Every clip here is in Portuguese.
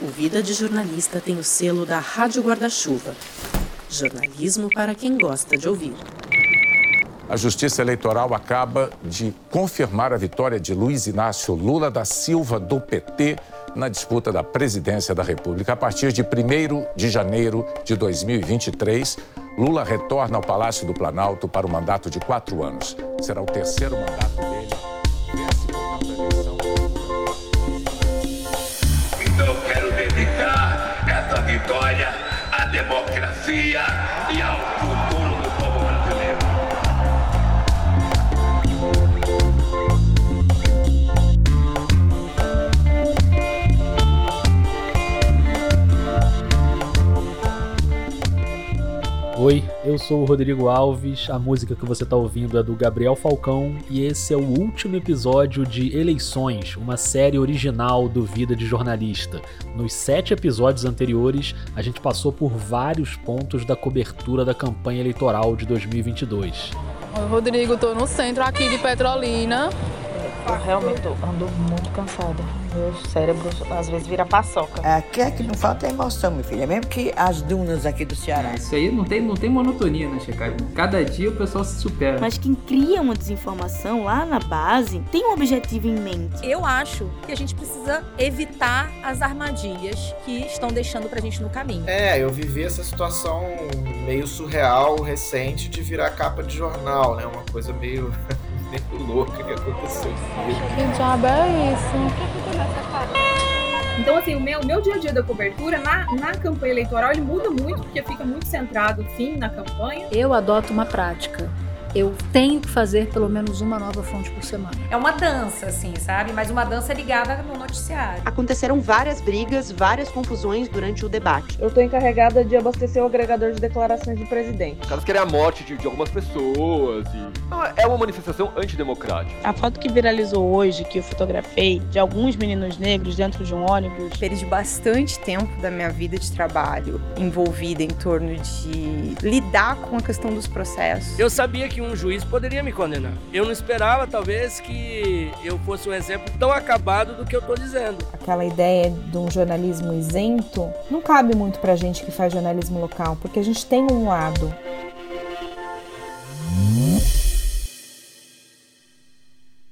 O Vida de Jornalista tem o selo da Rádio Guarda-Chuva. Jornalismo para quem gosta de ouvir. A Justiça Eleitoral acaba de confirmar a vitória de Luiz Inácio Lula da Silva, do PT, na disputa da presidência da República. A partir de 1 de janeiro de 2023, Lula retorna ao Palácio do Planalto para o mandato de quatro anos. Será o terceiro mandato democracia eu sou o Rodrigo Alves. A música que você está ouvindo é do Gabriel Falcão e esse é o último episódio de Eleições, uma série original do Vida de Jornalista. Nos sete episódios anteriores, a gente passou por vários pontos da cobertura da campanha eleitoral de 2022. Oi, Rodrigo, tô no centro aqui de Petrolina. Eu realmente tô- ando muito cansada. Meu cérebro às vezes vira paçoca. Aqui é que não falta é emoção, meu filho. É mesmo que as dunas aqui do Ceará. Isso aí não tem, não tem monotonia na checagem. Cada dia o pessoal se supera. Mas quem cria uma desinformação lá na base tem um objetivo em mente. Eu acho que a gente precisa evitar as armadilhas que estão deixando pra gente no caminho. É, eu vivi essa situação meio surreal, recente, de virar capa de jornal, né? Uma coisa meio, meio louca que aconteceu. Que diabo é isso? Então, assim, o meu, meu dia a dia da cobertura na, na campanha eleitoral ele muda muito, porque fica muito centrado, sim, na campanha. Eu adoto uma prática. Eu tenho que fazer pelo menos uma nova fonte por semana. É uma dança, assim, sabe? Mas uma dança ligada no noticiário. Aconteceram várias brigas, várias confusões durante o debate. Eu tô encarregada de abastecer o agregador de declarações do presidente. Os caras querem a morte de, de algumas pessoas e... Não, é uma manifestação antidemocrática. A foto que viralizou hoje, que eu fotografei, de alguns meninos negros dentro de um ônibus. Perdi bastante tempo da minha vida de trabalho envolvida em torno de lidar com a questão dos processos. Eu sabia que um juiz poderia me condenar. Eu não esperava, talvez, que eu fosse um exemplo tão acabado do que eu estou dizendo. Aquela ideia de um jornalismo isento não cabe muito pra gente que faz jornalismo local, porque a gente tem um lado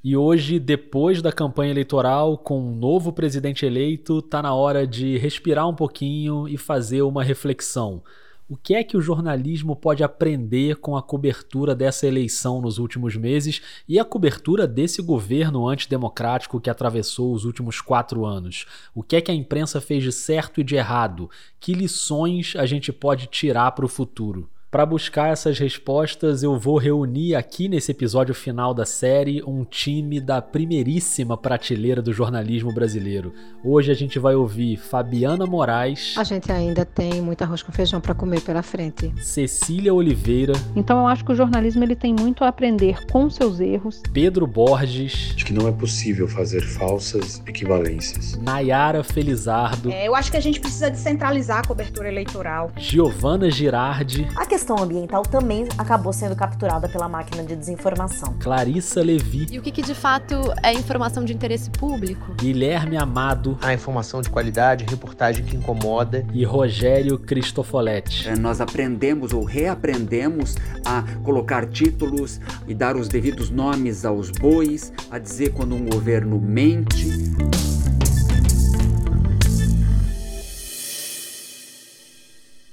E hoje, depois da campanha eleitoral, com um novo presidente eleito, tá na hora de respirar um pouquinho e fazer uma reflexão. O que é que o jornalismo pode aprender com a cobertura dessa eleição nos últimos meses e a cobertura desse governo antidemocrático que atravessou os últimos quatro anos? O que é que a imprensa fez de certo e de errado? Que lições a gente pode tirar para o futuro? Para buscar essas respostas, eu vou reunir aqui nesse episódio final da série um time da primeiríssima prateleira do jornalismo brasileiro. Hoje a gente vai ouvir Fabiana Moraes. A gente ainda tem muito arroz com feijão para comer pela frente. Cecília Oliveira. Então eu acho que o jornalismo ele tem muito a aprender com seus erros. Pedro Borges. Acho que não é possível fazer falsas equivalências. Nayara Felizardo. É, eu acho que a gente precisa descentralizar a cobertura eleitoral. Giovana Girardi. A questão ambiental também acabou sendo capturada pela máquina de desinformação. Clarissa Levi. E o que, que de fato é informação de interesse público? Guilherme Amado. A informação de qualidade, reportagem que incomoda. E Rogério Cristofoletti. É, nós aprendemos ou reaprendemos a colocar títulos e dar os devidos nomes aos bois, a dizer quando um governo mente.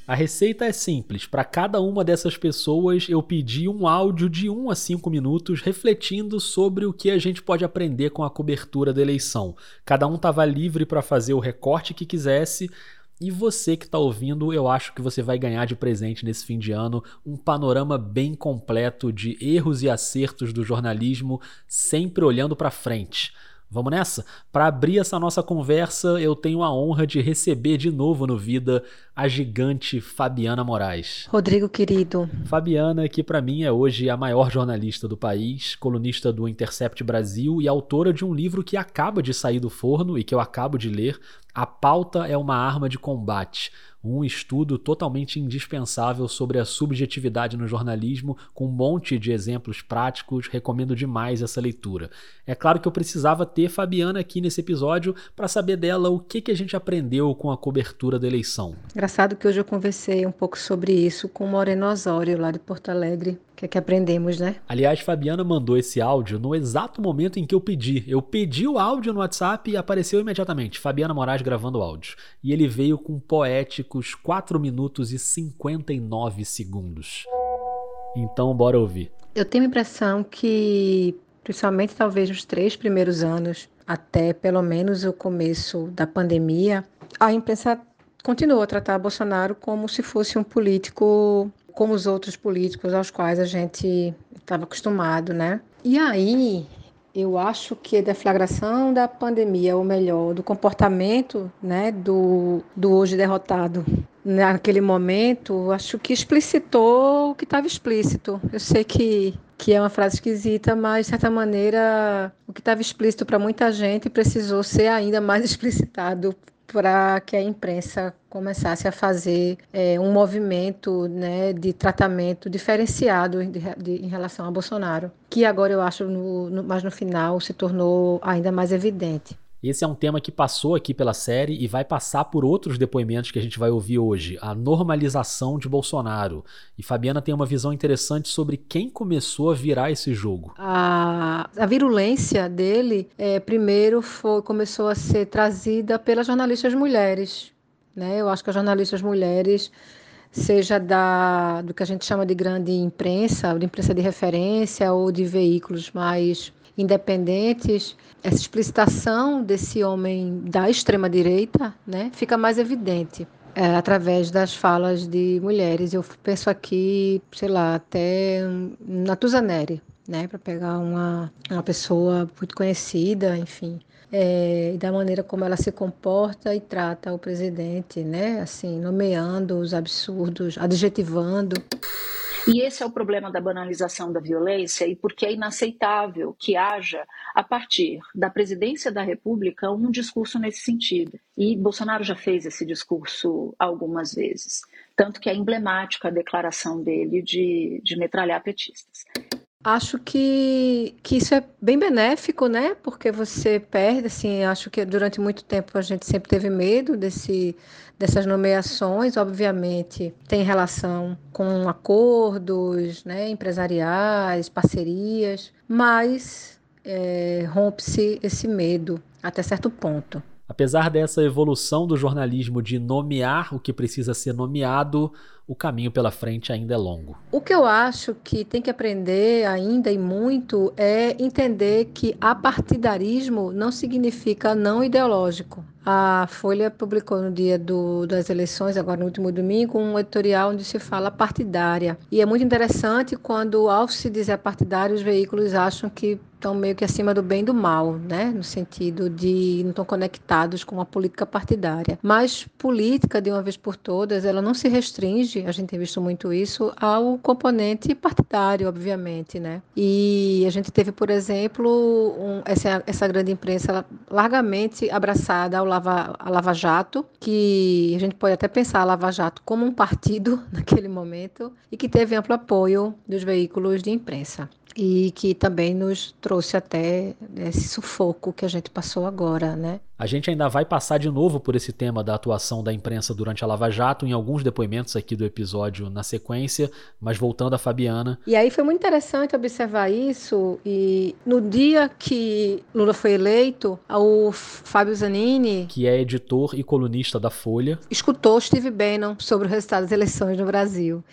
A receita é simples. Para cada uma dessas pessoas, eu pedi um áudio de 1 a 5 minutos refletindo sobre o que a gente pode aprender com a cobertura da eleição. Cada um estava livre para fazer o recorte que quisesse. E você que está ouvindo, eu acho que você vai ganhar de presente nesse fim de ano um panorama bem completo de erros e acertos do jornalismo, sempre olhando para frente. Vamos nessa? Para abrir essa nossa conversa, eu tenho a honra de receber de novo no Vida a gigante Fabiana Moraes. Rodrigo querido. Fabiana, que para mim é hoje a maior jornalista do país, colunista do Intercept Brasil e autora de um livro que acaba de sair do forno e que eu acabo de ler, A Pauta é uma Arma de Combate um estudo totalmente indispensável sobre a subjetividade no jornalismo, com um monte de exemplos práticos. Recomendo demais essa leitura. É claro que eu precisava ter Fabiana aqui nesse episódio para saber dela o que, que a gente aprendeu com a cobertura da eleição. Engraçado que hoje eu conversei um pouco sobre isso com o Moreno Osório, lá de Porto Alegre. O que é que aprendemos, né? Aliás, Fabiana mandou esse áudio no exato momento em que eu pedi. Eu pedi o áudio no WhatsApp e apareceu imediatamente. Fabiana Moraes gravando o áudio. E ele veio com poéticos 4 minutos e 59 segundos. Então, bora ouvir. Eu tenho a impressão que, principalmente talvez nos três primeiros anos, até pelo menos o começo da pandemia, a imprensa continuou a tratar Bolsonaro como se fosse um político como os outros políticos aos quais a gente estava acostumado, né? E aí, eu acho que a deflagração da pandemia, ou melhor, do comportamento né, do, do hoje derrotado naquele momento, acho que explicitou o que estava explícito. Eu sei que, que é uma frase esquisita, mas de certa maneira o que estava explícito para muita gente precisou ser ainda mais explicitado para que a imprensa começasse a fazer é, um movimento né, de tratamento diferenciado de, de, em relação a Bolsonaro, que agora eu acho, no, no, mas no final, se tornou ainda mais evidente. Esse é um tema que passou aqui pela série e vai passar por outros depoimentos que a gente vai ouvir hoje. A normalização de Bolsonaro. E Fabiana tem uma visão interessante sobre quem começou a virar esse jogo. A, a virulência dele, é, primeiro, foi, começou a ser trazida pelas jornalistas mulheres. Né? Eu acho que as jornalistas mulheres seja da, do que a gente chama de grande imprensa, de imprensa de referência ou de veículos mais independentes, essa explicitação desse homem da extrema direita, né, fica mais evidente. É, através das falas de mulheres. Eu penso aqui, sei lá, até na Tuzaneri, né, para pegar uma, uma pessoa muito conhecida, enfim, é, da maneira como ela se comporta e trata o presidente, né, assim, nomeando os absurdos, adjetivando. E esse é o problema da banalização da violência e porque é inaceitável que haja, a partir da presidência da República, um discurso nesse sentido. E Bolsonaro já fez esse discurso algumas vezes. Tanto que é emblemática a declaração dele de, de metralhar petistas. Acho que, que isso é bem benéfico, né? Porque você perde, assim, acho que durante muito tempo a gente sempre teve medo desse, dessas nomeações, obviamente, tem relação com acordos né, empresariais, parcerias, mas é, rompe-se esse medo até certo ponto. Apesar dessa evolução do jornalismo de nomear o que precisa ser nomeado, o caminho pela frente ainda é longo. O que eu acho que tem que aprender ainda e muito é entender que apartidarismo não significa não ideológico. A Folha publicou no dia do, das eleições, agora no último domingo, um editorial onde se fala partidária. E é muito interessante quando, ao se dizer partidário, os veículos acham que estão meio que acima do bem e do mal, né? No sentido de não estão conectados com a política partidária. Mas política, de uma vez por todas, ela não se restringe, a gente tem visto muito isso, ao componente partidário, obviamente, né? E a gente teve, por exemplo, um, essa, essa grande imprensa largamente abraçada ao Lava, Lava Jato, que a gente pode até pensar a Lava Jato como um partido naquele momento e que teve amplo apoio dos veículos de imprensa e que também nos trouxe até esse sufoco que a gente passou agora, né? A gente ainda vai passar de novo por esse tema da atuação da imprensa durante a Lava Jato em alguns depoimentos aqui do episódio na sequência, mas voltando a Fabiana. E aí foi muito interessante observar isso e no dia que Lula foi eleito, o Fábio Zanini, que é editor e colunista da Folha, escutou Steve Bannon sobre o resultado das eleições no Brasil.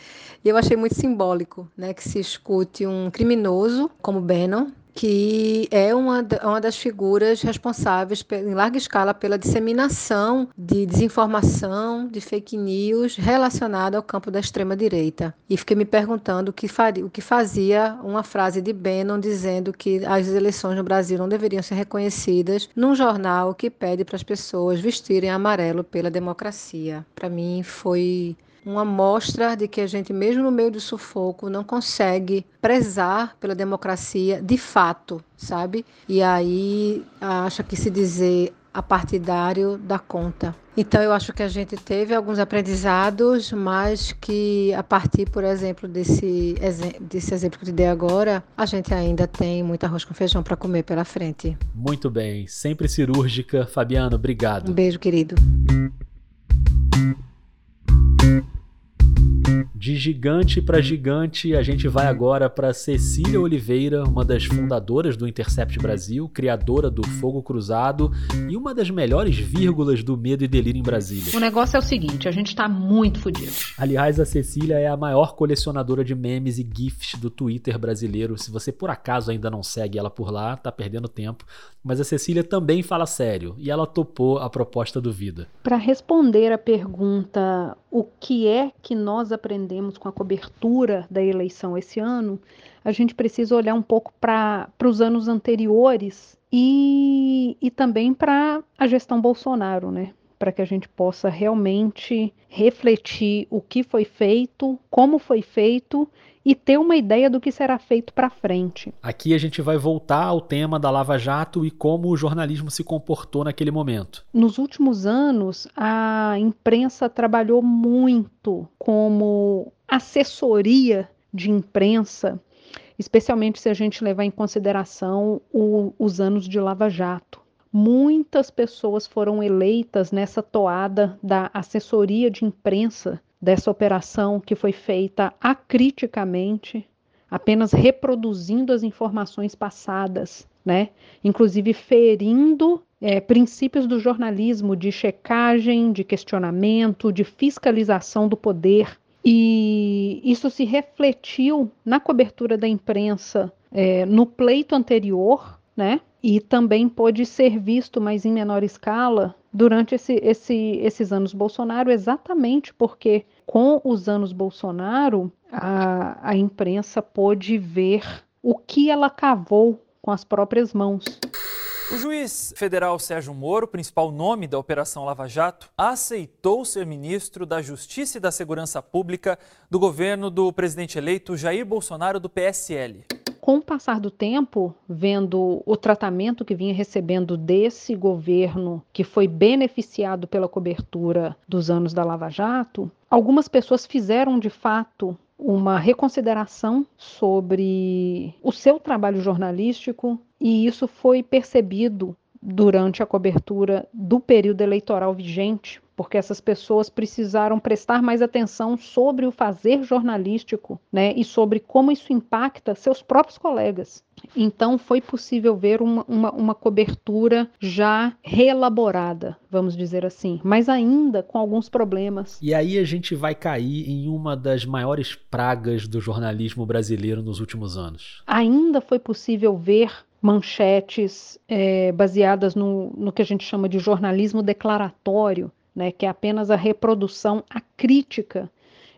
E eu achei muito simbólico, né, que se escute um criminoso como Bannon, que é uma, uma das figuras responsáveis em larga escala pela disseminação de desinformação, de fake news relacionada ao campo da extrema-direita. E fiquei me perguntando o que, faria, o que fazia uma frase de Bannon dizendo que as eleições no Brasil não deveriam ser reconhecidas num jornal que pede para as pessoas vestirem amarelo pela democracia. Para mim foi uma mostra de que a gente, mesmo no meio do sufoco, não consegue prezar pela democracia de fato, sabe? E aí acha que se dizer apartidário dá conta. Então eu acho que a gente teve alguns aprendizados, mas que a partir, por exemplo, desse, desse exemplo que eu te dei agora, a gente ainda tem muito arroz com feijão para comer pela frente. Muito bem, sempre cirúrgica. Fabiano, obrigado. Um beijo, querido. Thank you. De gigante para gigante, a gente vai agora para Cecília Oliveira, uma das fundadoras do Intercept Brasil, criadora do Fogo Cruzado e uma das melhores vírgulas do Medo e Delírio em Brasília. O negócio é o seguinte, a gente está muito fodido. Aliás, a Cecília é a maior colecionadora de memes e gifs do Twitter brasileiro. Se você por acaso ainda não segue ela por lá, tá perdendo tempo. Mas a Cecília também fala sério e ela topou a proposta do Vida. Para responder a pergunta o que é que nós aprendemos com a cobertura da eleição esse ano, a gente precisa olhar um pouco para os anos anteriores e, e também para a gestão Bolsonaro, né? Para que a gente possa realmente refletir o que foi feito, como foi feito e ter uma ideia do que será feito para frente. Aqui a gente vai voltar ao tema da Lava Jato e como o jornalismo se comportou naquele momento. Nos últimos anos, a imprensa trabalhou muito como assessoria de imprensa, especialmente se a gente levar em consideração o, os anos de Lava Jato. Muitas pessoas foram eleitas nessa toada da assessoria de imprensa dessa operação que foi feita acriticamente, apenas reproduzindo as informações passadas, né? Inclusive ferindo é, princípios do jornalismo de checagem, de questionamento, de fiscalização do poder. E isso se refletiu na cobertura da imprensa é, no pleito anterior, né? E também pôde ser visto, mas em menor escala, durante esse, esse, esses anos Bolsonaro, exatamente porque com os anos Bolsonaro a, a imprensa pôde ver o que ela cavou com as próprias mãos. O juiz federal Sérgio Moro, principal nome da Operação Lava Jato, aceitou ser ministro da Justiça e da Segurança Pública do governo do presidente eleito Jair Bolsonaro do PSL com o passar do tempo, vendo o tratamento que vinha recebendo desse governo, que foi beneficiado pela cobertura dos anos da Lava Jato, algumas pessoas fizeram de fato uma reconsideração sobre o seu trabalho jornalístico e isso foi percebido durante a cobertura do período eleitoral vigente porque essas pessoas precisaram prestar mais atenção sobre o fazer jornalístico, né, e sobre como isso impacta seus próprios colegas. Então foi possível ver uma, uma, uma, cobertura já reelaborada, vamos dizer assim, mas ainda com alguns problemas. E aí a gente vai cair em uma das maiores pragas do jornalismo brasileiro nos últimos anos. Ainda foi possível ver manchetes é, baseadas no, no que a gente chama de jornalismo declaratório, né, que é apenas a reprodução acrítica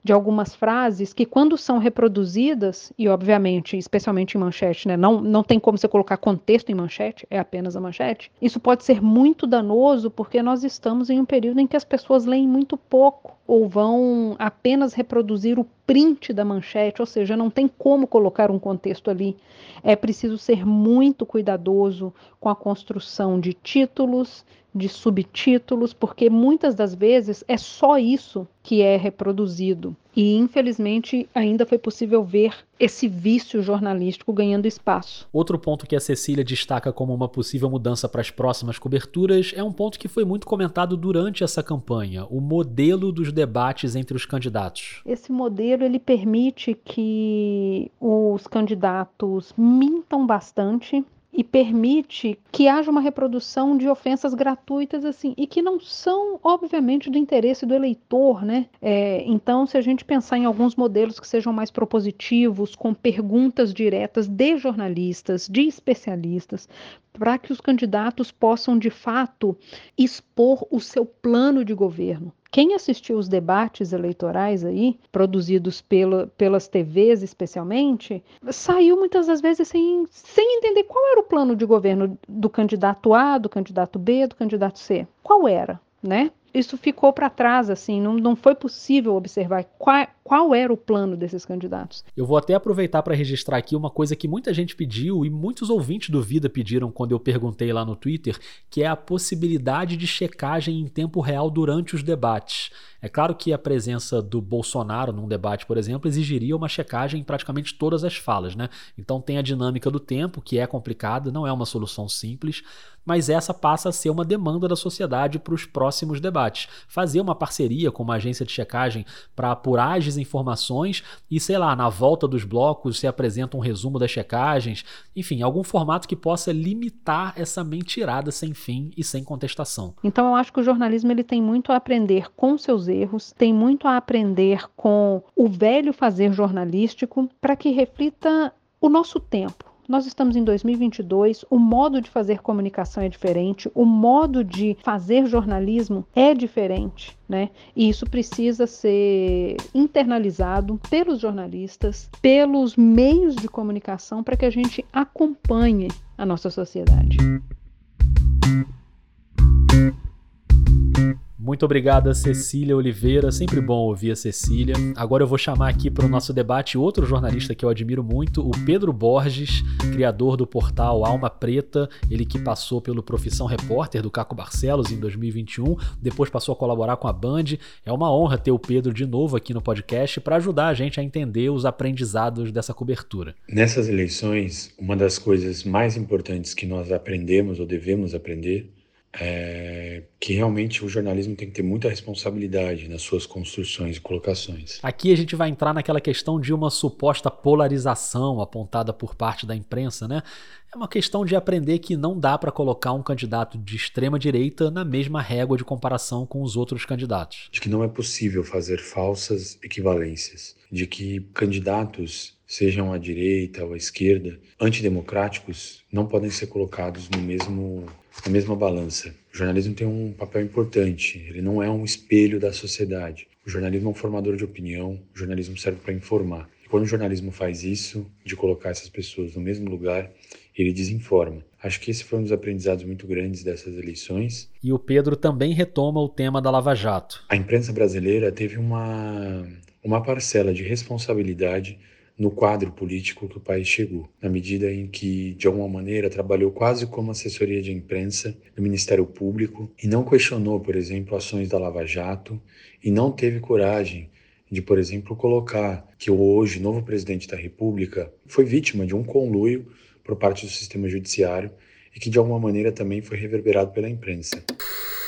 de algumas frases que, quando são reproduzidas, e obviamente, especialmente em manchete, né, não, não tem como você colocar contexto em manchete, é apenas a manchete, isso pode ser muito danoso porque nós estamos em um período em que as pessoas leem muito pouco ou vão apenas reproduzir o print da manchete, ou seja, não tem como colocar um contexto ali. É preciso ser muito cuidadoso com a construção de títulos, de subtítulos, porque muitas das vezes é só isso que é reproduzido. E infelizmente ainda foi possível ver esse vício jornalístico ganhando espaço. Outro ponto que a Cecília destaca como uma possível mudança para as próximas coberturas é um ponto que foi muito comentado durante essa campanha, o modelo dos debates entre os candidatos. Esse modelo ele permite que os candidatos mintam bastante e permite que haja uma reprodução de ofensas gratuitas assim e que não são obviamente do interesse do eleitor, né? É, então, se a gente pensar em alguns modelos que sejam mais propositivos, com perguntas diretas de jornalistas, de especialistas, para que os candidatos possam de fato expor o seu plano de governo. Quem assistiu os debates eleitorais aí, produzidos pela, pelas TVs especialmente, saiu muitas das vezes sem, sem entender qual era o plano de governo do candidato A, do candidato B, do candidato C. Qual era, né? isso ficou para trás, assim, não, não foi possível observar qual, qual era o plano desses candidatos. Eu vou até aproveitar para registrar aqui uma coisa que muita gente pediu e muitos ouvintes do Vida pediram quando eu perguntei lá no Twitter, que é a possibilidade de checagem em tempo real durante os debates. É claro que a presença do Bolsonaro num debate, por exemplo, exigiria uma checagem em praticamente todas as falas, né? Então tem a dinâmica do tempo, que é complicada, não é uma solução simples, mas essa passa a ser uma demanda da sociedade para os próximos debates. Fazer uma parceria com uma agência de checagem para apurar as desinformações e, sei lá, na volta dos blocos se apresenta um resumo das checagens, enfim, algum formato que possa limitar essa mentirada sem fim e sem contestação. Então eu acho que o jornalismo ele tem muito a aprender com seus erros, tem muito a aprender com o velho fazer jornalístico para que reflita o nosso tempo. Nós estamos em 2022, o modo de fazer comunicação é diferente, o modo de fazer jornalismo é diferente, né? E isso precisa ser internalizado pelos jornalistas, pelos meios de comunicação, para que a gente acompanhe a nossa sociedade. Muito obrigada, Cecília Oliveira. Sempre bom ouvir a Cecília. Agora eu vou chamar aqui para o nosso debate outro jornalista que eu admiro muito, o Pedro Borges, criador do portal Alma Preta. Ele que passou pelo Profissão Repórter do Caco Barcelos em 2021, depois passou a colaborar com a Band. É uma honra ter o Pedro de novo aqui no podcast para ajudar a gente a entender os aprendizados dessa cobertura. Nessas eleições, uma das coisas mais importantes que nós aprendemos ou devemos aprender é, que realmente o jornalismo tem que ter muita responsabilidade nas suas construções e colocações. Aqui a gente vai entrar naquela questão de uma suposta polarização apontada por parte da imprensa, né? É uma questão de aprender que não dá para colocar um candidato de extrema direita na mesma régua de comparação com os outros candidatos. De que não é possível fazer falsas equivalências, de que candidatos sejam à direita ou à esquerda, antidemocráticos, não podem ser colocados no mesmo na mesma balança. O jornalismo tem um papel importante, ele não é um espelho da sociedade. O jornalismo é um formador de opinião, o jornalismo serve para informar. E quando o jornalismo faz isso, de colocar essas pessoas no mesmo lugar, ele desinforma. Acho que esse foi um dos aprendizados muito grandes dessas eleições. E o Pedro também retoma o tema da Lava Jato. A imprensa brasileira teve uma, uma parcela de responsabilidade no quadro político que o país chegou, na medida em que, de alguma maneira, trabalhou quase como assessoria de imprensa do Ministério Público e não questionou, por exemplo, ações da Lava Jato e não teve coragem de, por exemplo, colocar que o hoje novo presidente da República foi vítima de um conluio por parte do sistema judiciário e que, de alguma maneira, também foi reverberado pela imprensa.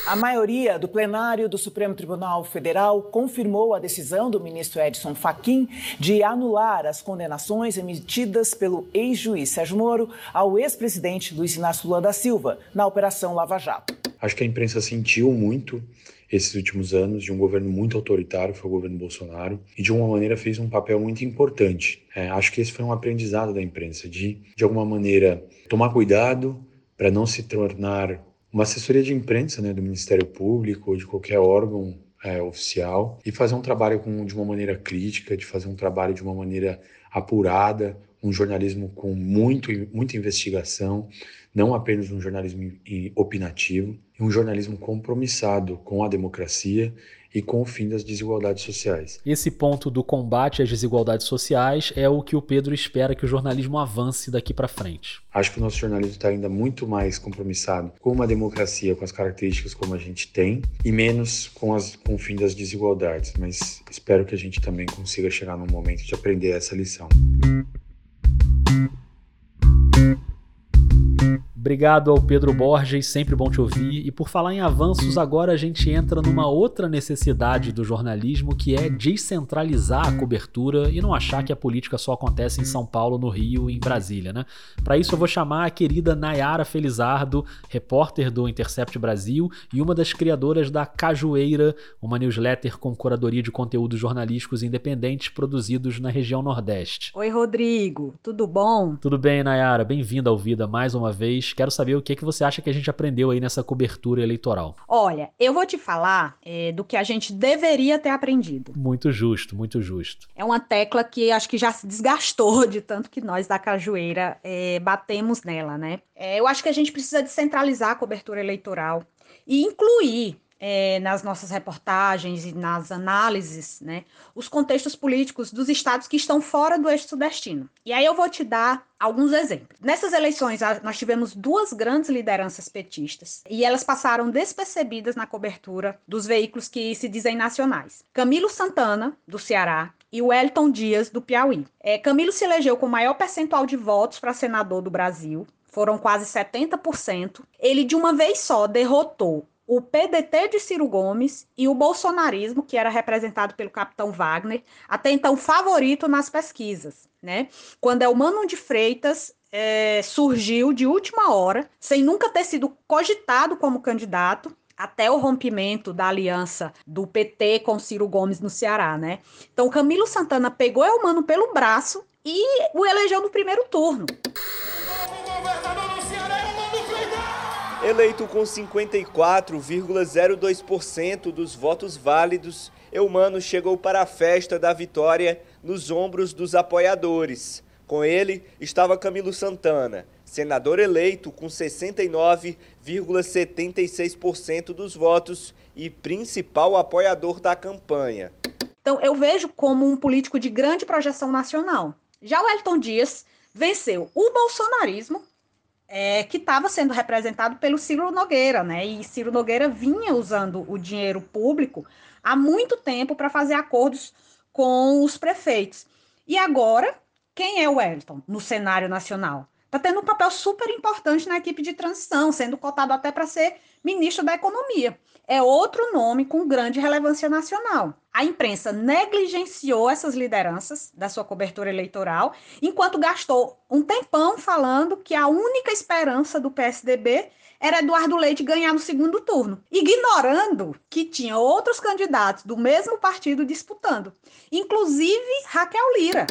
A maioria do plenário do Supremo Tribunal Federal confirmou a decisão do ministro Edson Fachin de anular as condenações emitidas pelo ex-juiz Sérgio Moro ao ex-presidente Luiz Inácio Lula da Silva na Operação Lava Jato. Acho que a imprensa sentiu muito esses últimos anos de um governo muito autoritário, foi o governo Bolsonaro, e de uma maneira fez um papel muito importante. É, acho que esse foi um aprendizado da imprensa, de, de alguma maneira, tomar cuidado para não se tornar uma assessoria de imprensa né, do Ministério Público ou de qualquer órgão é, oficial e fazer um trabalho com, de uma maneira crítica, de fazer um trabalho de uma maneira apurada, um jornalismo com muito, muita investigação, não apenas um jornalismo opinativo, e um jornalismo compromissado com a democracia e com o fim das desigualdades sociais. Esse ponto do combate às desigualdades sociais é o que o Pedro espera que o jornalismo avance daqui para frente. Acho que o nosso jornalismo está ainda muito mais compromissado com uma democracia, com as características como a gente tem, e menos com, as, com o fim das desigualdades. Mas espero que a gente também consiga chegar num momento de aprender essa lição. Obrigado ao Pedro Borges, sempre bom te ouvir. E por falar em avanços, agora a gente entra numa outra necessidade do jornalismo que é descentralizar a cobertura e não achar que a política só acontece em São Paulo, no Rio e em Brasília, né? Para isso eu vou chamar a querida Nayara Felizardo, repórter do Intercept Brasil e uma das criadoras da Cajueira, uma newsletter com curadoria de conteúdos jornalísticos independentes produzidos na região Nordeste. Oi, Rodrigo, tudo bom? Tudo bem, Nayara? Bem-vinda ao Vida mais uma vez. Quero saber o que, que você acha que a gente aprendeu aí nessa cobertura eleitoral. Olha, eu vou te falar é, do que a gente deveria ter aprendido. Muito justo, muito justo. É uma tecla que acho que já se desgastou de tanto que nós da Cajueira é, batemos nela, né? É, eu acho que a gente precisa descentralizar a cobertura eleitoral e incluir é, nas nossas reportagens e nas análises, né, os contextos políticos dos estados que estão fora do eixo sudestino. E aí eu vou te dar alguns exemplos. Nessas eleições, nós tivemos duas grandes lideranças petistas e elas passaram despercebidas na cobertura dos veículos que se dizem nacionais. Camilo Santana, do Ceará, e o Wellington Dias, do Piauí. É, Camilo se elegeu com o maior percentual de votos para senador do Brasil, foram quase 70%. Ele, de uma vez só, derrotou o PDT de Ciro Gomes e o bolsonarismo, que era representado pelo capitão Wagner, até então favorito nas pesquisas, né? Quando Elmano de Freitas é, surgiu de última hora, sem nunca ter sido cogitado como candidato, até o rompimento da aliança do PT com Ciro Gomes no Ceará, né? Então Camilo Santana pegou Elmano pelo braço e o elegeu no primeiro turno. Eleito com 54,02% dos votos válidos, Eumano chegou para a festa da vitória nos ombros dos apoiadores. Com ele estava Camilo Santana, senador eleito com 69,76% dos votos e principal apoiador da campanha. Então, eu vejo como um político de grande projeção nacional. Já o Elton Dias venceu o bolsonarismo é, que estava sendo representado pelo Ciro Nogueira, né? E Ciro Nogueira vinha usando o dinheiro público há muito tempo para fazer acordos com os prefeitos. E agora, quem é o Wellington no cenário nacional? Está tendo um papel super importante na equipe de transição, sendo cotado até para ser ministro da Economia é outro nome com grande relevância nacional. A imprensa negligenciou essas lideranças da sua cobertura eleitoral, enquanto gastou um tempão falando que a única esperança do PSDB era Eduardo Leite ganhar no segundo turno, ignorando que tinha outros candidatos do mesmo partido disputando, inclusive Raquel Lira.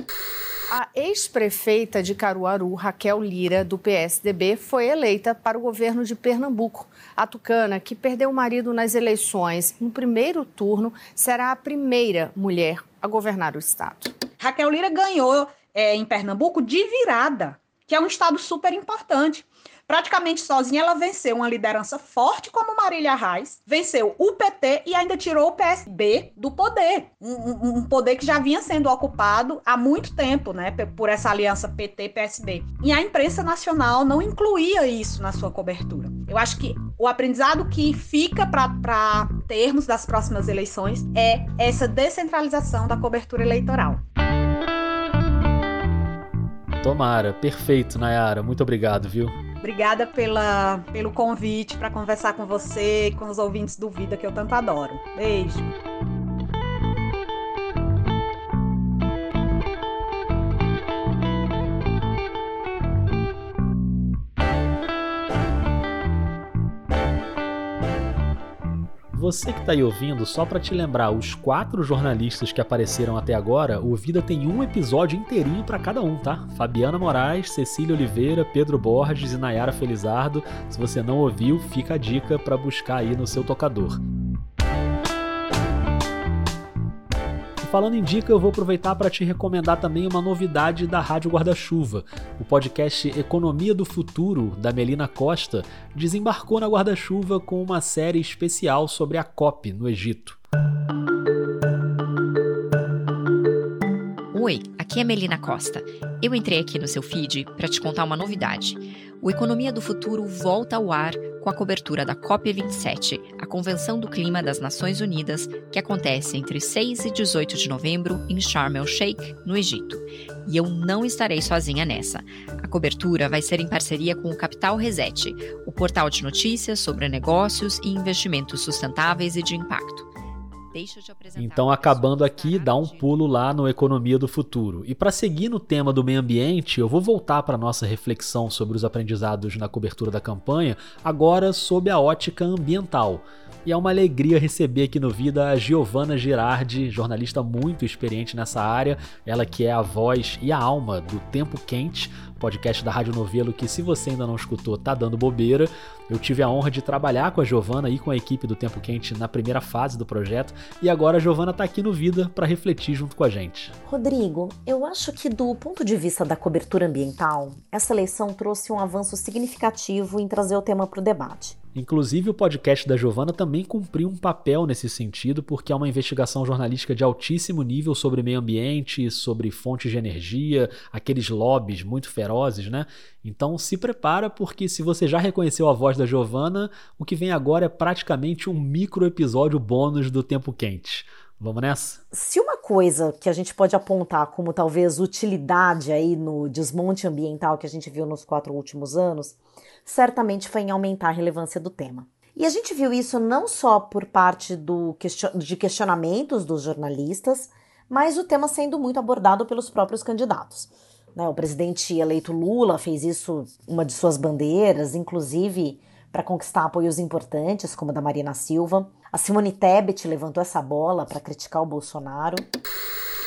A ex-prefeita de Caruaru, Raquel Lira, do PSDB, foi eleita para o governo de Pernambuco. A tucana, que perdeu o marido nas eleições no primeiro turno, será a primeira mulher a governar o estado. Raquel Lira ganhou é, em Pernambuco de virada, que é um estado super importante. Praticamente sozinha, ela venceu uma liderança forte como Marília Reis, venceu o PT e ainda tirou o PSB do poder. Um, um, poder que já vinha sendo ocupado há muito tempo, né, por essa aliança PT-PSB. E a imprensa nacional não incluía isso na sua cobertura. Eu acho que o aprendizado que fica para termos das próximas eleições é essa descentralização da cobertura eleitoral. Tomara, perfeito, Nayara. Muito obrigado, viu? Obrigada pela, pelo convite para conversar com você e com os ouvintes do Vida que eu tanto adoro. Beijo. Você que está aí ouvindo, só para te lembrar, os quatro jornalistas que apareceram até agora, o Vida tem um episódio inteirinho para cada um, tá? Fabiana Moraes, Cecília Oliveira, Pedro Borges e Nayara Felizardo. Se você não ouviu, fica a dica para buscar aí no seu tocador. Falando em dica, eu vou aproveitar para te recomendar também uma novidade da Rádio Guarda-Chuva. O podcast Economia do Futuro, da Melina Costa, desembarcou na Guarda-Chuva com uma série especial sobre a COP no Egito. Oi, aqui é Melina Costa. Eu entrei aqui no seu feed para te contar uma novidade. O Economia do Futuro volta ao ar com a cobertura da COP27, a Convenção do Clima das Nações Unidas, que acontece entre 6 e 18 de novembro em Sharm el-Sheikh, no Egito. E eu não estarei sozinha nessa. A cobertura vai ser em parceria com o Capital Reset, o portal de notícias sobre negócios e investimentos sustentáveis e de impacto. Então, acabando aqui, dá um pulo lá no Economia do Futuro. E para seguir no tema do meio ambiente, eu vou voltar para nossa reflexão sobre os aprendizados na cobertura da campanha, agora sob a ótica ambiental. E é uma alegria receber aqui no Vida a Giovana Girardi, jornalista muito experiente nessa área, ela que é a voz e a alma do Tempo Quente, podcast da Rádio Novelo que se você ainda não escutou, tá dando bobeira. Eu tive a honra de trabalhar com a Giovana e com a equipe do Tempo Quente na primeira fase do projeto e agora a Giovana tá aqui no Vida para refletir junto com a gente. Rodrigo, eu acho que do ponto de vista da cobertura ambiental, essa eleição trouxe um avanço significativo em trazer o tema para o debate. Inclusive, o podcast da Giovana também cumpriu um papel nesse sentido, porque é uma investigação jornalística de altíssimo nível sobre meio ambiente, sobre fontes de energia, aqueles lobbies muito ferozes, né? Então se prepara, porque se você já reconheceu a voz da Giovana, o que vem agora é praticamente um micro episódio bônus do Tempo Quente. Vamos nessa? Se uma coisa que a gente pode apontar como talvez utilidade aí no desmonte ambiental que a gente viu nos quatro últimos anos, certamente foi em aumentar a relevância do tema. E a gente viu isso não só por parte do, de questionamentos dos jornalistas, mas o tema sendo muito abordado pelos próprios candidatos. Né, o presidente eleito Lula fez isso uma de suas bandeiras, inclusive para conquistar apoios importantes, como o da Marina Silva. A Simone Tebet levantou essa bola para criticar o Bolsonaro.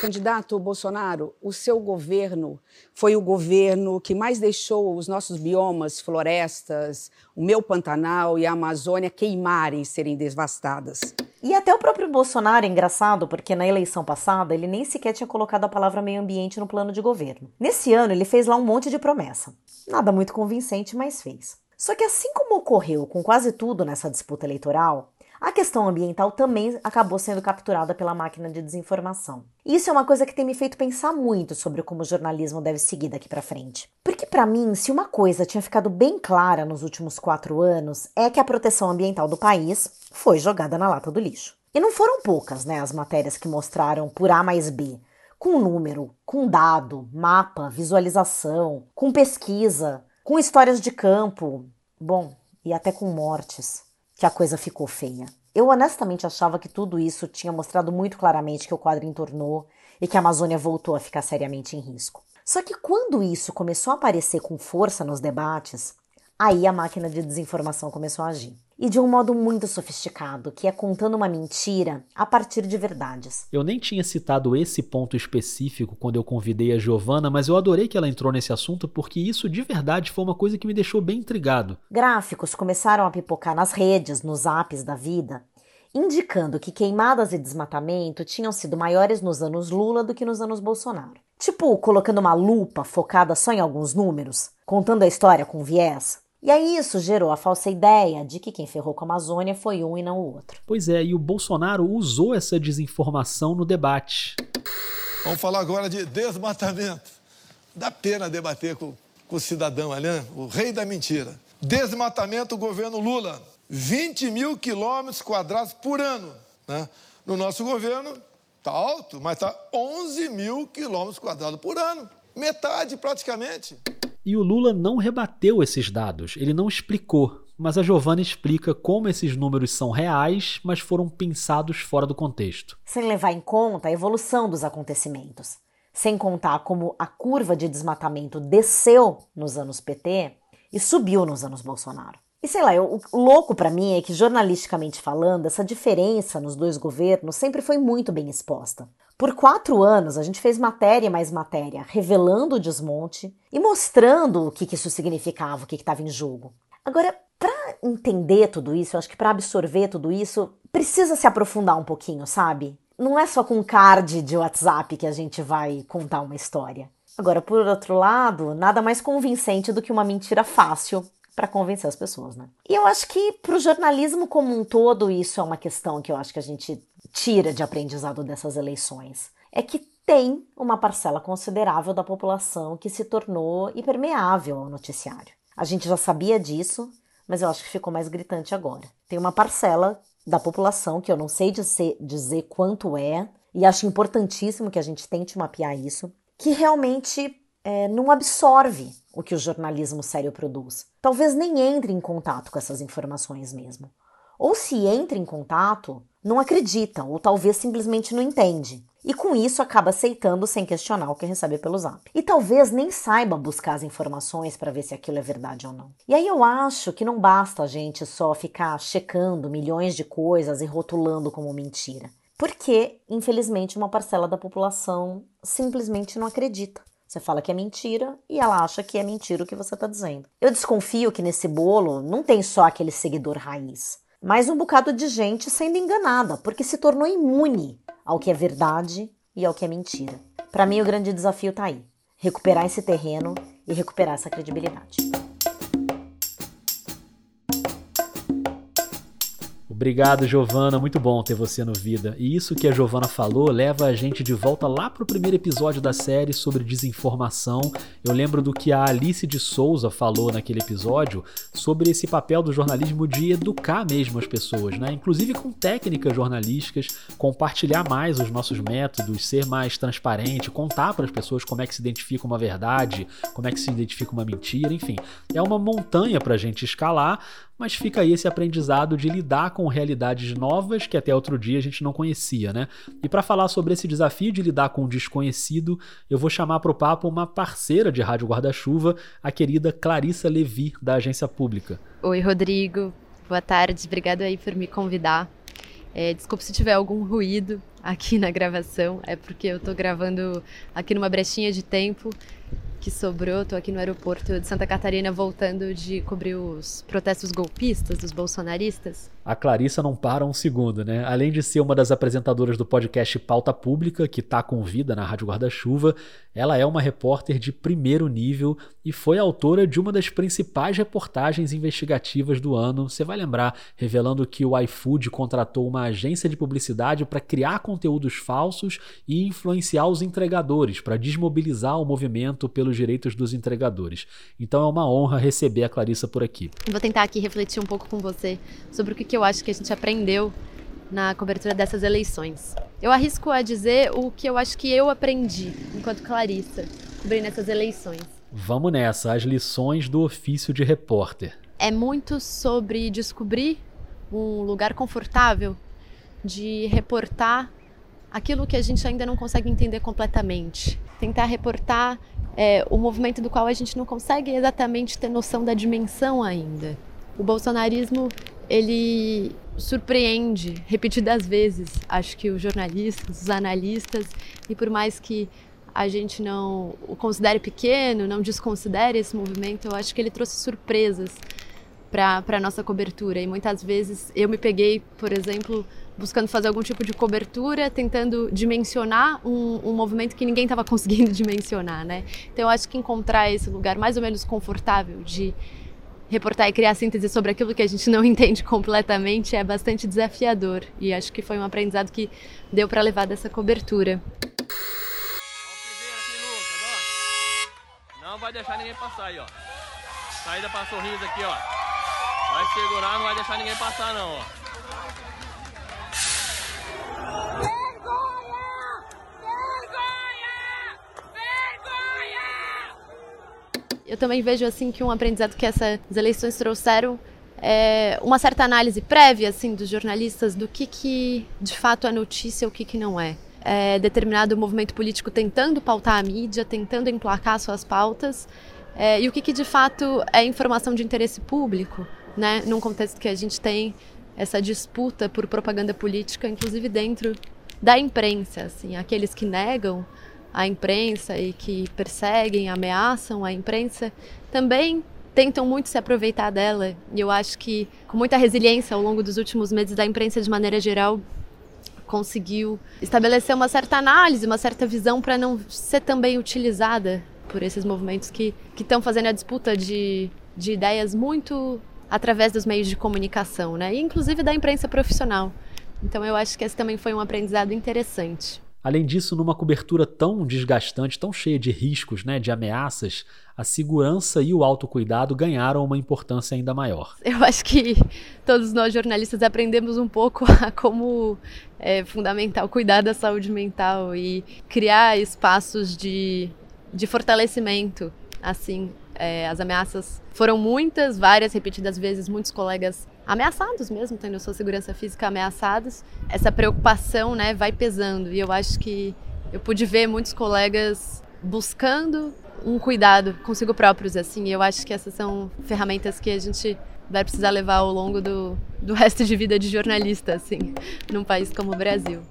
Candidato Bolsonaro, o seu governo foi o governo que mais deixou os nossos biomas, florestas, o meu Pantanal e a Amazônia queimarem, serem devastadas. E até o próprio Bolsonaro é engraçado, porque na eleição passada ele nem sequer tinha colocado a palavra meio ambiente no plano de governo. Nesse ano ele fez lá um monte de promessa. Nada muito convincente, mas fez. Só que assim como ocorreu com quase tudo nessa disputa eleitoral, a questão ambiental também acabou sendo capturada pela máquina de desinformação. Isso é uma coisa que tem me feito pensar muito sobre como o jornalismo deve seguir daqui para frente. Porque para mim, se uma coisa tinha ficado bem clara nos últimos quatro anos, é que a proteção ambiental do país foi jogada na lata do lixo. E não foram poucas, né, as matérias que mostraram por A mais B, com número, com dado, mapa, visualização, com pesquisa, com histórias de campo, bom, e até com mortes que a coisa ficou feia. Eu honestamente achava que tudo isso tinha mostrado muito claramente que o quadro entornou e que a Amazônia voltou a ficar seriamente em risco. Só que quando isso começou a aparecer com força nos debates, aí a máquina de desinformação começou a agir e de um modo muito sofisticado, que é contando uma mentira a partir de verdades. Eu nem tinha citado esse ponto específico quando eu convidei a Giovana, mas eu adorei que ela entrou nesse assunto porque isso de verdade foi uma coisa que me deixou bem intrigado. Gráficos começaram a pipocar nas redes, nos apps da vida, indicando que queimadas e desmatamento tinham sido maiores nos anos Lula do que nos anos Bolsonaro. Tipo, colocando uma lupa focada só em alguns números, contando a história com viés. E aí isso gerou a falsa ideia de que quem ferrou com a Amazônia foi um e não o outro. Pois é, e o Bolsonaro usou essa desinformação no debate. Vamos falar agora de desmatamento. Dá pena debater com, com o cidadão ali, né? o rei da mentira. Desmatamento, governo Lula. 20 mil quilômetros quadrados por ano. Né? No nosso governo, está alto, mas está 11 mil quilômetros quadrados por ano. Metade praticamente. E o Lula não rebateu esses dados, ele não explicou, mas a Giovana explica como esses números são reais, mas foram pensados fora do contexto. Sem levar em conta a evolução dos acontecimentos. Sem contar como a curva de desmatamento desceu nos anos PT e subiu nos anos Bolsonaro. E sei lá, eu, o louco para mim é que, jornalisticamente falando, essa diferença nos dois governos sempre foi muito bem exposta. Por quatro anos, a gente fez matéria mais matéria, revelando o desmonte e mostrando o que, que isso significava, o que estava em jogo. Agora, para entender tudo isso, eu acho que para absorver tudo isso, precisa se aprofundar um pouquinho, sabe? Não é só com card de WhatsApp que a gente vai contar uma história. Agora, por outro lado, nada mais convincente do que uma mentira fácil para convencer as pessoas, né? E eu acho que para o jornalismo como um todo, isso é uma questão que eu acho que a gente tira de aprendizado dessas eleições é que tem uma parcela considerável da população que se tornou impermeável ao noticiário. A gente já sabia disso, mas eu acho que ficou mais gritante agora. Tem uma parcela da população, que eu não sei dizer, dizer quanto é, e acho importantíssimo que a gente tente mapear isso, que realmente é, não absorve o que o jornalismo sério produz. Talvez nem entre em contato com essas informações mesmo. Ou se entra em contato, não acredita, ou talvez simplesmente não entende. E com isso acaba aceitando sem questionar o que recebe pelo zap. E talvez nem saiba buscar as informações para ver se aquilo é verdade ou não. E aí eu acho que não basta a gente só ficar checando milhões de coisas e rotulando como mentira. Porque, infelizmente, uma parcela da população simplesmente não acredita. Você fala que é mentira e ela acha que é mentira o que você está dizendo. Eu desconfio que nesse bolo não tem só aquele seguidor raiz, mas um bocado de gente sendo enganada, porque se tornou imune ao que é verdade e ao que é mentira. Para mim, o grande desafio está aí: recuperar esse terreno e recuperar essa credibilidade. Obrigado, Giovana. Muito bom ter você no Vida. E isso que a Giovana falou leva a gente de volta lá para o primeiro episódio da série sobre desinformação. Eu lembro do que a Alice de Souza falou naquele episódio sobre esse papel do jornalismo de educar mesmo as pessoas, né? Inclusive com técnicas jornalísticas, compartilhar mais os nossos métodos, ser mais transparente, contar para as pessoas como é que se identifica uma verdade, como é que se identifica uma mentira, enfim. É uma montanha para a gente escalar, mas fica aí esse aprendizado de lidar com realidades novas que até outro dia a gente não conhecia, né? E para falar sobre esse desafio de lidar com o desconhecido, eu vou chamar para o papo uma parceira de Rádio Guarda-Chuva, a querida Clarissa Levi, da Agência Pública. Oi, Rodrigo. Boa tarde. Obrigado aí por me convidar. É, desculpe se tiver algum ruído aqui na gravação, é porque eu estou gravando aqui numa brechinha de tempo que sobrou. Estou aqui no aeroporto de Santa Catarina voltando de cobrir os protestos golpistas dos bolsonaristas a Clarissa não para um segundo, né? Além de ser uma das apresentadoras do podcast Pauta Pública, que está com vida na Rádio Guarda-Chuva, ela é uma repórter de primeiro nível e foi autora de uma das principais reportagens investigativas do ano. Você vai lembrar, revelando que o iFood contratou uma agência de publicidade para criar conteúdos falsos e influenciar os entregadores, para desmobilizar o movimento pelos direitos dos entregadores. Então é uma honra receber a Clarissa por aqui. Vou tentar aqui refletir um pouco com você sobre o que que eu acho que a gente aprendeu na cobertura dessas eleições. Eu arrisco a dizer o que eu acho que eu aprendi enquanto Clarissa, cobrindo essas eleições. Vamos nessa, as lições do ofício de repórter. É muito sobre descobrir um lugar confortável de reportar aquilo que a gente ainda não consegue entender completamente. Tentar reportar é, o movimento do qual a gente não consegue exatamente ter noção da dimensão ainda. O bolsonarismo ele surpreende repetidas vezes, acho que os jornalistas, os analistas, e por mais que a gente não o considere pequeno, não desconsidere esse movimento, eu acho que ele trouxe surpresas para a nossa cobertura. E muitas vezes eu me peguei, por exemplo, buscando fazer algum tipo de cobertura, tentando dimensionar um, um movimento que ninguém estava conseguindo dimensionar, né? Então eu acho que encontrar esse lugar mais ou menos confortável de reportar e criar síntese sobre aquilo que a gente não entende completamente é bastante desafiador e acho que foi um aprendizado que deu para levar dessa cobertura. Não vai deixar ninguém passar aí, ó. Saída para sorriso aqui, ó. Vai segurar, não vai deixar ninguém passar não, ó. eu também vejo assim que um aprendizado que essas eleições trouxeram é uma certa análise prévia assim dos jornalistas do que, que de fato é notícia e o que, que não é. é. Determinado movimento político tentando pautar a mídia, tentando emplacar suas pautas, é, e o que, que de fato é informação de interesse público, né? Num contexto que a gente tem essa disputa por propaganda política, inclusive dentro da imprensa, assim, aqueles que negam a imprensa e que perseguem, ameaçam a imprensa, também tentam muito se aproveitar dela. E eu acho que, com muita resiliência ao longo dos últimos meses, a imprensa, de maneira geral, conseguiu estabelecer uma certa análise, uma certa visão para não ser também utilizada por esses movimentos que estão fazendo a disputa de, de ideias muito através dos meios de comunicação, né? E inclusive da imprensa profissional. Então eu acho que esse também foi um aprendizado interessante. Além disso, numa cobertura tão desgastante, tão cheia de riscos, né, de ameaças, a segurança e o autocuidado ganharam uma importância ainda maior. Eu acho que todos nós jornalistas aprendemos um pouco a como é fundamental cuidar da saúde mental e criar espaços de, de fortalecimento. Assim, é, as ameaças foram muitas, várias, repetidas vezes, muitos colegas ameaçados mesmo, tendo sua segurança física ameaçados. Essa preocupação, né, vai pesando e eu acho que eu pude ver muitos colegas buscando um cuidado consigo próprios, assim. E eu acho que essas são ferramentas que a gente vai precisar levar ao longo do, do resto de vida de jornalista, assim, num país como o Brasil.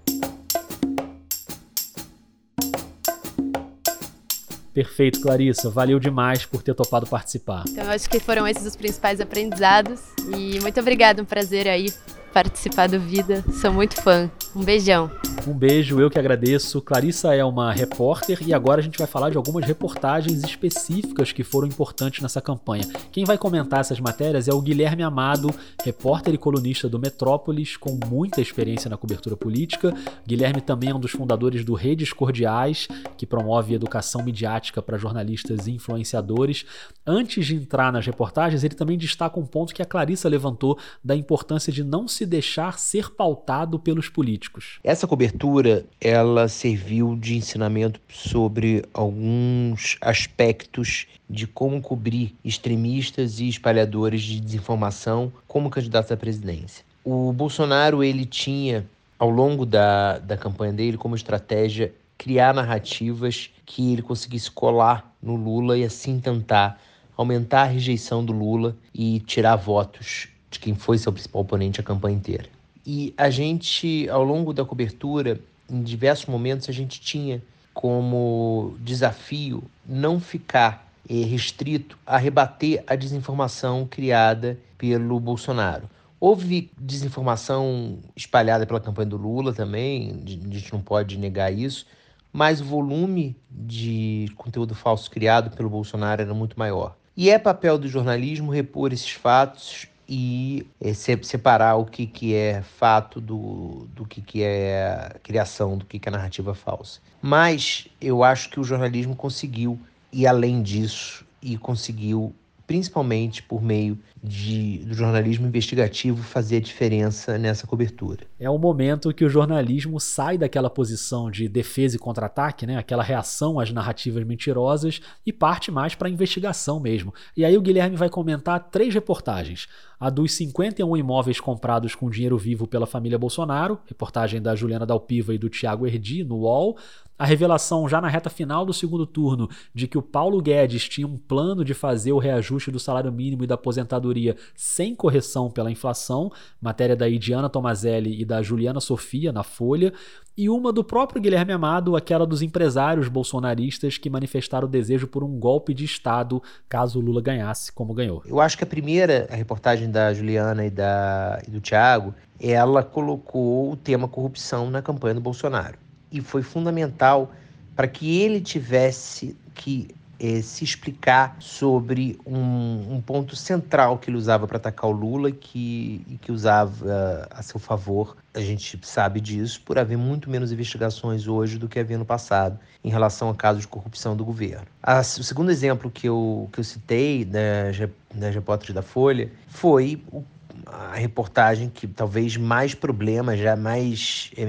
Perfeito, Clarissa. Valeu demais por ter topado participar. Então, acho que foram esses os principais aprendizados. E muito obrigada, um prazer aí participar do Vida. Sou muito fã. Um beijão. Um beijo, eu que agradeço. Clarissa é uma repórter e agora a gente vai falar de algumas reportagens específicas que foram importantes nessa campanha. Quem vai comentar essas matérias é o Guilherme Amado, repórter e colunista do Metrópolis, com muita experiência na cobertura política. Guilherme também é um dos fundadores do Redes Cordiais, que promove educação midiática para jornalistas e influenciadores. Antes de entrar nas reportagens, ele também destaca um ponto que a Clarissa levantou da importância de não se deixar ser pautado pelos políticos. Essa cobertura, ela serviu de ensinamento sobre alguns aspectos de como cobrir extremistas e espalhadores de desinformação como candidatos à presidência. O Bolsonaro, ele tinha, ao longo da, da campanha dele, como estratégia criar narrativas que ele conseguisse colar no Lula e assim tentar aumentar a rejeição do Lula e tirar votos de quem foi seu principal oponente a campanha inteira. E a gente, ao longo da cobertura, em diversos momentos, a gente tinha como desafio não ficar eh, restrito a rebater a desinformação criada pelo Bolsonaro. Houve desinformação espalhada pela campanha do Lula também, a gente não pode negar isso, mas o volume de conteúdo falso criado pelo Bolsonaro era muito maior. E é papel do jornalismo repor esses fatos e é, separar o que, que é fato do, do que, que é criação, do que, que é narrativa falsa. Mas eu acho que o jornalismo conseguiu ir além disso e conseguiu principalmente por meio de, do jornalismo investigativo, fazer a diferença nessa cobertura. É o momento que o jornalismo sai daquela posição de defesa e contra-ataque, né? aquela reação às narrativas mentirosas, e parte mais para a investigação mesmo. E aí o Guilherme vai comentar três reportagens. A dos 51 imóveis comprados com dinheiro vivo pela família Bolsonaro, reportagem da Juliana Dalpiva e do Tiago Erdi no UOL a revelação já na reta final do segundo turno de que o Paulo Guedes tinha um plano de fazer o reajuste do salário mínimo e da aposentadoria sem correção pela inflação, matéria da Idiana Tomazelli e da Juliana Sofia na Folha, e uma do próprio Guilherme Amado, aquela dos empresários bolsonaristas que manifestaram o desejo por um golpe de Estado caso Lula ganhasse, como ganhou. Eu acho que a primeira, a reportagem da Juliana e, da, e do Tiago, ela colocou o tema corrupção na campanha do Bolsonaro e foi fundamental para que ele tivesse que eh, se explicar sobre um, um, ponto central que ele usava para atacar o Lula que, e que usava uh, a seu favor. A gente sabe disso por haver muito menos investigações hoje do que havia no passado em relação a casos de corrupção do governo. A, o segundo exemplo que eu, que eu citei das, das repórteres da Folha foi o a reportagem que talvez mais problemas, já mais é,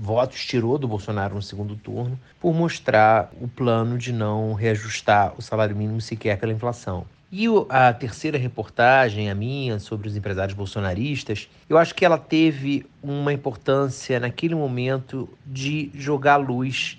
votos tirou do Bolsonaro no segundo turno, por mostrar o plano de não reajustar o salário mínimo sequer pela inflação. E a terceira reportagem, a minha, sobre os empresários bolsonaristas, eu acho que ela teve uma importância naquele momento de jogar luz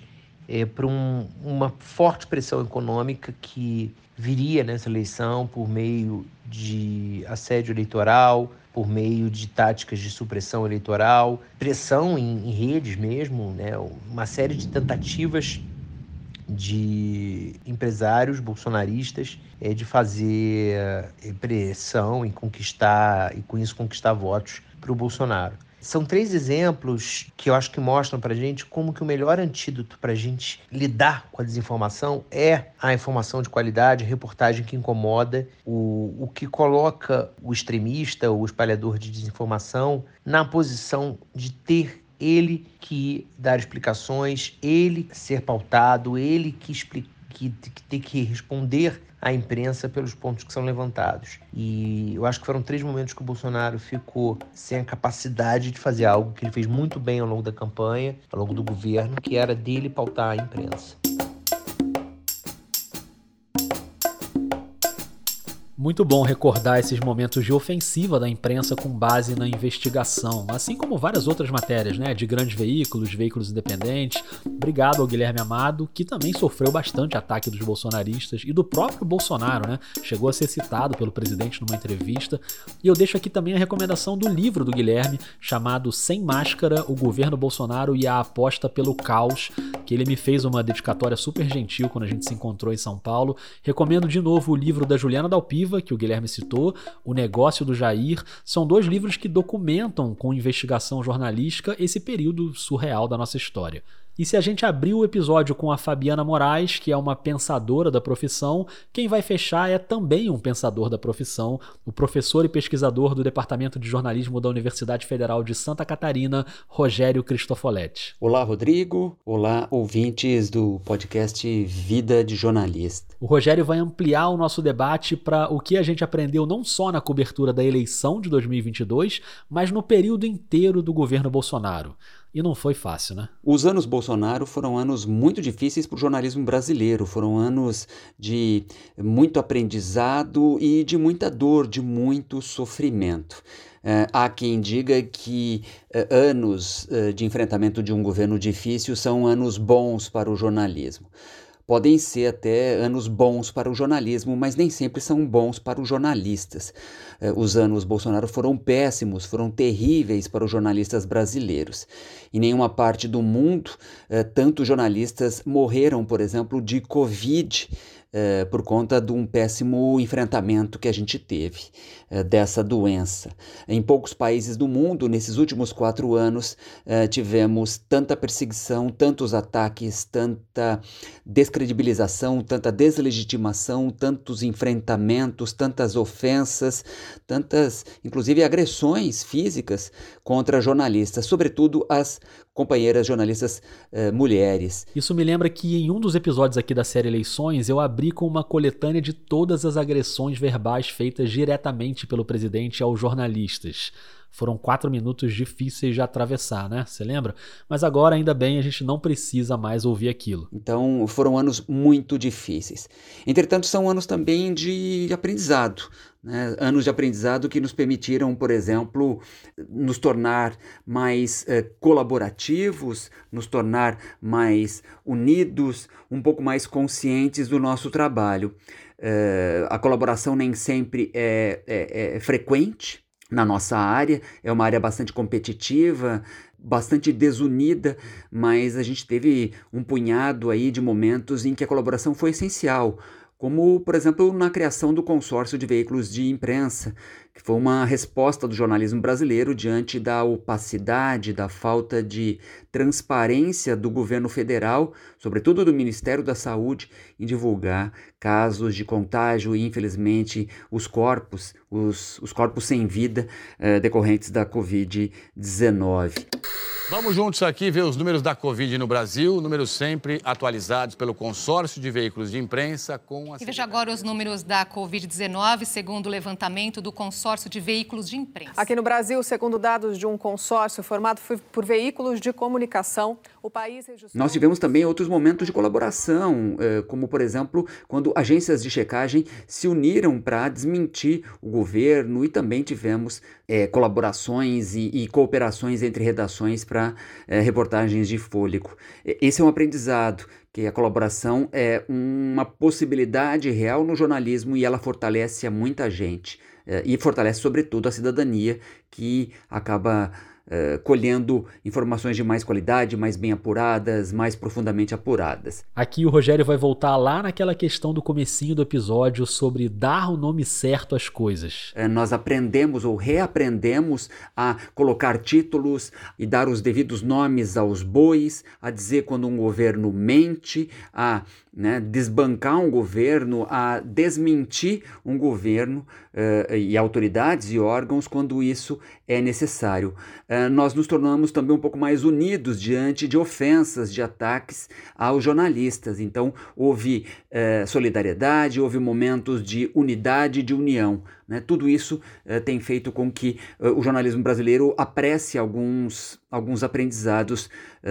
é, para um, uma forte pressão econômica que viria nessa eleição por meio de assédio eleitoral, por meio de táticas de supressão eleitoral, pressão em, em redes mesmo, né? uma série de tentativas de empresários bolsonaristas é, de fazer é, pressão e conquistar e com isso conquistar votos para o Bolsonaro. São três exemplos que eu acho que mostram para gente como que o melhor antídoto para a gente lidar com a desinformação é a informação de qualidade, a reportagem que incomoda, o, o que coloca o extremista, o espalhador de desinformação, na posição de ter ele que dar explicações, ele ser pautado, ele que, que, que ter que responder à imprensa pelos pontos que são levantados. E eu acho que foram três momentos que o Bolsonaro ficou sem a capacidade de fazer algo que ele fez muito bem ao longo da campanha, ao longo do governo, que era dele pautar a imprensa. Muito bom recordar esses momentos de ofensiva da imprensa com base na investigação, assim como várias outras matérias, né, de grandes veículos, veículos independentes. Obrigado ao Guilherme Amado, que também sofreu bastante ataque dos bolsonaristas e do próprio Bolsonaro, né? Chegou a ser citado pelo presidente numa entrevista. E eu deixo aqui também a recomendação do livro do Guilherme, chamado Sem Máscara: O Governo Bolsonaro e a Aposta pelo Caos, que ele me fez uma dedicatória super gentil quando a gente se encontrou em São Paulo. Recomendo de novo o livro da Juliana Dalpiva que o Guilherme citou, O Negócio do Jair, são dois livros que documentam com investigação jornalística esse período surreal da nossa história. E se a gente abrir o episódio com a Fabiana Moraes, que é uma pensadora da profissão, quem vai fechar é também um pensador da profissão, o professor e pesquisador do Departamento de Jornalismo da Universidade Federal de Santa Catarina, Rogério Cristofoletti. Olá, Rodrigo. Olá, ouvintes do podcast Vida de Jornalista. O Rogério vai ampliar o nosso debate para o que a gente aprendeu não só na cobertura da eleição de 2022, mas no período inteiro do governo Bolsonaro. E não foi fácil, né? Os anos Bolsonaro foram anos muito difíceis para o jornalismo brasileiro. Foram anos de muito aprendizado e de muita dor, de muito sofrimento. Uh, há quem diga que uh, anos uh, de enfrentamento de um governo difícil são anos bons para o jornalismo podem ser até anos bons para o jornalismo, mas nem sempre são bons para os jornalistas. Eh, os anos Bolsonaro foram péssimos, foram terríveis para os jornalistas brasileiros. Em nenhuma parte do mundo, eh, tantos jornalistas morreram, por exemplo, de Covid é, por conta de um péssimo enfrentamento que a gente teve é, dessa doença. Em poucos países do mundo, nesses últimos quatro anos, é, tivemos tanta perseguição, tantos ataques, tanta descredibilização, tanta deslegitimação, tantos enfrentamentos, tantas ofensas, tantas, inclusive, agressões físicas contra jornalistas, sobretudo as companheiras jornalistas uh, mulheres. Isso me lembra que em um dos episódios aqui da série Eleições eu abri com uma coletânea de todas as agressões verbais feitas diretamente pelo presidente aos jornalistas. Foram quatro minutos difíceis de atravessar, né? Você lembra? Mas agora, ainda bem, a gente não precisa mais ouvir aquilo. Então, foram anos muito difíceis. Entretanto, são anos também de aprendizado. Né? Anos de aprendizado que nos permitiram, por exemplo, nos tornar mais eh, colaborativos, nos tornar mais unidos, um pouco mais conscientes do nosso trabalho. Eh, a colaboração nem sempre é, é, é frequente, na nossa área. É uma área bastante competitiva, bastante desunida, mas a gente teve um punhado aí de momentos em que a colaboração foi essencial como, por exemplo, na criação do consórcio de veículos de imprensa, que foi uma resposta do jornalismo brasileiro diante da opacidade, da falta de transparência do governo federal, sobretudo do Ministério da Saúde, em divulgar casos de contágio e, infelizmente, os corpos, os, os corpos sem vida eh, decorrentes da Covid-19. Vamos juntos aqui ver os números da Covid no Brasil, números sempre atualizados pelo consórcio de veículos de imprensa com a. E veja agora os números da Covid-19, segundo o levantamento do consórcio de veículos de imprensa. Aqui no Brasil, segundo dados de um consórcio formado por veículos de comunicação. Nós tivemos também outros momentos de colaboração, eh, como, por exemplo, quando agências de checagem se uniram para desmentir o governo e também tivemos é, colaborações e, e, cooperações entre redações para é, reportagens de fôlego. Esse é um aprendizado, que a colaboração é uma possibilidade real no jornalismo e ela fortalece a muita gente. E fortalece, sobretudo, a cidadania que acaba uh, colhendo informações de mais qualidade, mais bem apuradas, mais profundamente apuradas. Aqui o Rogério vai voltar lá naquela questão do comecinho do episódio sobre dar o nome certo às coisas. Uh, nós aprendemos ou reaprendemos a colocar títulos e dar os devidos nomes aos bois, a dizer quando um governo mente, a né, desbancar um governo, a desmentir um governo uh, e autoridades e órgãos quando isso é necessário. Uh, nós nos tornamos também um pouco mais unidos diante de ofensas, de ataques aos jornalistas. Então, houve eh, solidariedade, houve momentos de unidade, de união. Né? Tudo isso eh, tem feito com que o jornalismo brasileiro apresse alguns, alguns aprendizados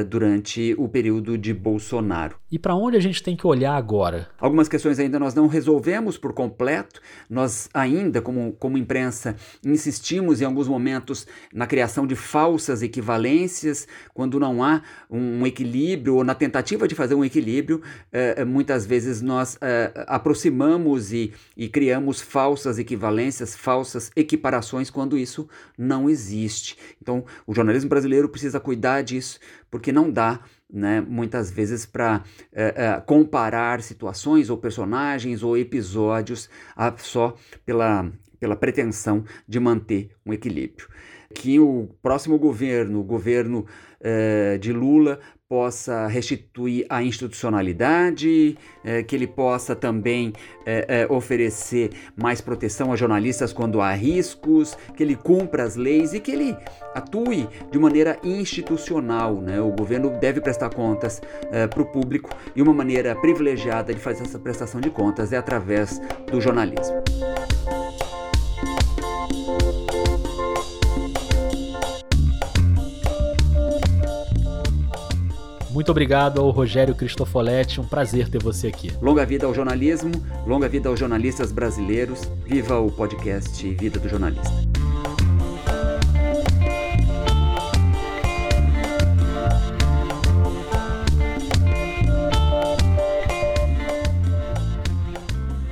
durante o período de Bolsonaro. E para onde a gente tem que olhar agora? Algumas questões ainda nós não resolvemos por completo. Nós ainda, como, como imprensa, insistimos em alguns momentos na criação de falsas equivalências, quando não há um equilíbrio, ou na tentativa de fazer um equilíbrio, eh, muitas vezes nós eh, aproximamos e, e criamos falsas equivalências, falsas equiparações, quando isso não existe. Então, o jornalismo brasileiro precisa cuidar disso, porque não dá né, muitas vezes para é, é, comparar situações ou personagens ou episódios a, só pela, pela pretensão de manter um equilíbrio. Que o próximo governo, o governo é, de Lula, possa restituir a institucionalidade, é, que ele possa também é, é, oferecer mais proteção a jornalistas quando há riscos, que ele cumpra as leis e que ele atue de maneira institucional. Né? O governo deve prestar contas para o público e uma maneira privilegiada de fazer essa prestação de contas é através do jornalismo. Muito obrigado ao Rogério Cristofoletti, um prazer ter você aqui. Longa vida ao jornalismo, longa vida aos jornalistas brasileiros. Viva o podcast Vida do Jornalista.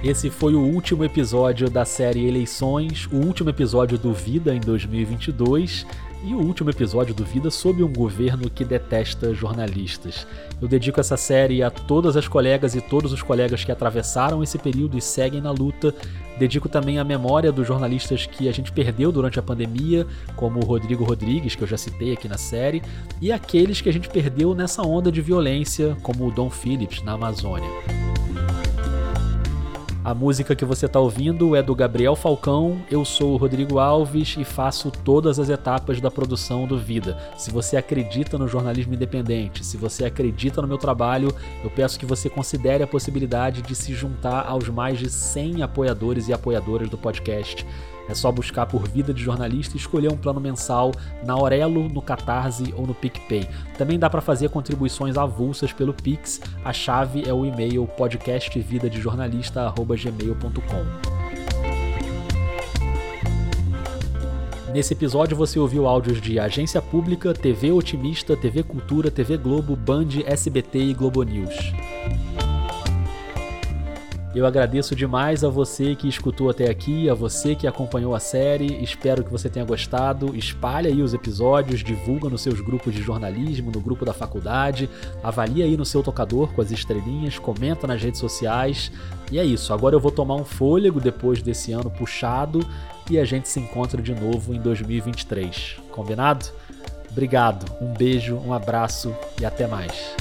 Esse foi o último episódio da série Eleições, o último episódio do Vida em 2022 e o último episódio do Vida sob um governo que detesta jornalistas. Eu dedico essa série a todas as colegas e todos os colegas que atravessaram esse período e seguem na luta. Dedico também a memória dos jornalistas que a gente perdeu durante a pandemia, como o Rodrigo Rodrigues, que eu já citei aqui na série, e aqueles que a gente perdeu nessa onda de violência, como o Dom Phillips na Amazônia. A música que você está ouvindo é do Gabriel Falcão, eu sou o Rodrigo Alves e faço todas as etapas da produção do Vida. Se você acredita no jornalismo independente, se você acredita no meu trabalho, eu peço que você considere a possibilidade de se juntar aos mais de 100 apoiadores e apoiadoras do podcast. É só buscar por Vida de Jornalista e escolher um plano mensal na Aurelo, no Catarse ou no PicPay. Também dá para fazer contribuições avulsas pelo Pix. A chave é o e-mail podcastvidadejornalista@gmail.com. Nesse episódio você ouviu áudios de Agência Pública, TV Otimista, TV Cultura, TV Globo, Band, SBT e Globo News. Eu agradeço demais a você que escutou até aqui, a você que acompanhou a série. Espero que você tenha gostado. Espalhe aí os episódios, divulga nos seus grupos de jornalismo, no grupo da faculdade, avalie aí no seu tocador com as estrelinhas, comenta nas redes sociais. E é isso. Agora eu vou tomar um fôlego depois desse ano puxado e a gente se encontra de novo em 2023. Combinado? Obrigado, um beijo, um abraço e até mais.